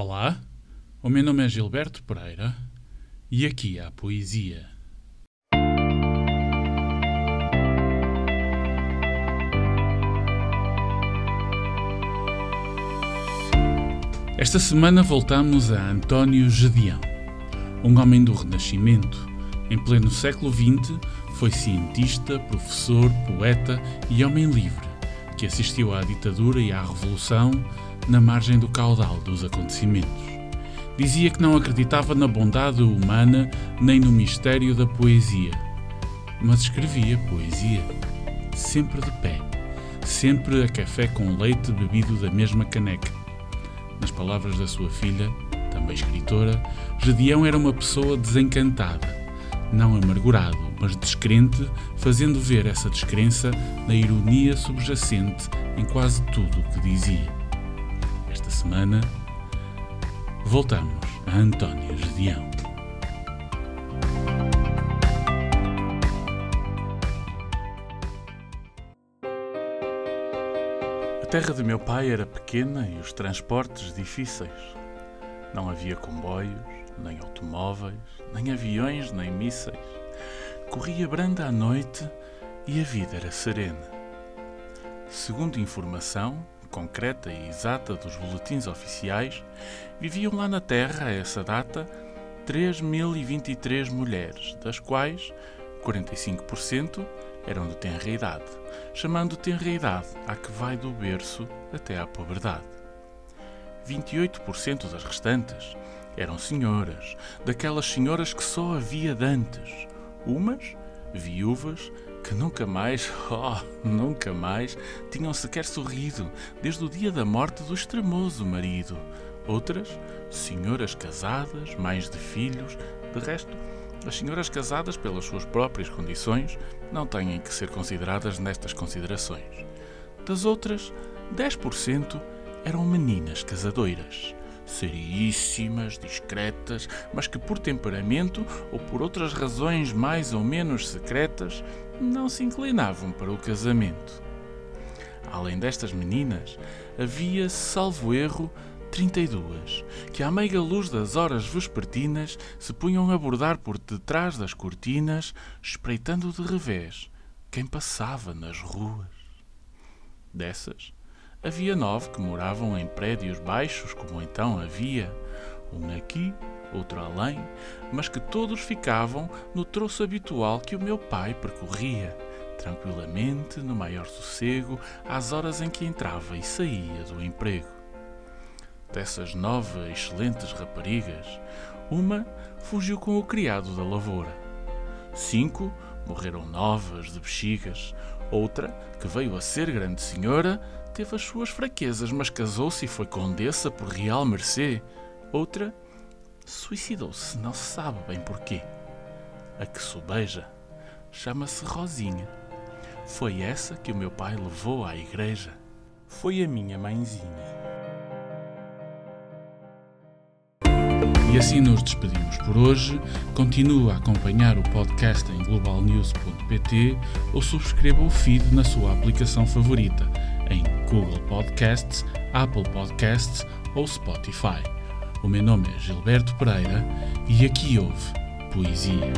Olá, o meu nome é Gilberto Pereira e aqui há poesia. Esta semana voltamos a António Gedeão, um homem do Renascimento. Em pleno século XX, foi cientista, professor, poeta e homem livre, que assistiu à ditadura e à revolução na margem do caudal dos acontecimentos. Dizia que não acreditava na bondade humana nem no mistério da poesia, mas escrevia poesia, sempre de pé, sempre a café com leite bebido da mesma caneca. Nas palavras da sua filha, também escritora, Gedeão era uma pessoa desencantada, não amargurado, mas descrente, fazendo ver essa descrença na ironia subjacente em quase tudo o que dizia semana, voltamos a António Gedeão. A terra de meu pai era pequena e os transportes difíceis. Não havia comboios, nem automóveis, nem aviões, nem mísseis. Corria branda à noite e a vida era serena. Segundo informação, concreta e exata dos boletins oficiais, viviam lá na Terra, a essa data, 3.023 mulheres, das quais 45% eram de tenra idade, chamando tenra idade a que vai do berço até à puberdade. 28% das restantes eram senhoras, daquelas senhoras que só havia dantes, umas viúvas que nunca mais, oh, nunca mais, tinham sequer sorrido desde o dia da morte do extremoso marido. Outras, senhoras casadas, mães de filhos, de resto, as senhoras casadas, pelas suas próprias condições, não têm que ser consideradas nestas considerações. Das outras, 10% eram meninas casadoiras seríssimas, discretas, mas que por temperamento ou por outras razões mais ou menos secretas não se inclinavam para o casamento. Além destas meninas, havia, salvo erro, 32, que à meiga luz das horas vespertinas se punham a bordar por detrás das cortinas, espreitando de revés quem passava nas ruas. Dessas, Havia nove que moravam em prédios baixos, como então havia, um aqui, outro além, mas que todos ficavam no troço habitual que o meu pai percorria, tranquilamente, no maior sossego, às horas em que entrava e saía do emprego. Dessas nove excelentes raparigas, uma fugiu com o criado da lavoura. Cinco morreram novas de bexigas, outra, que veio a ser grande senhora, teve as suas fraquezas, mas casou-se e foi condessa por real mercê. Outra suicidou-se, não se sabe bem porquê. A que sobeja chama-se Rosinha. Foi essa que o meu pai levou à igreja. Foi a minha mãezinha. E assim nos despedimos por hoje. Continua a acompanhar o podcast em globalnews.pt ou subscreva o feed na sua aplicação favorita em Google Podcasts, Apple Podcasts ou Spotify. O meu nome é Gilberto Pereira e aqui houve Poesia.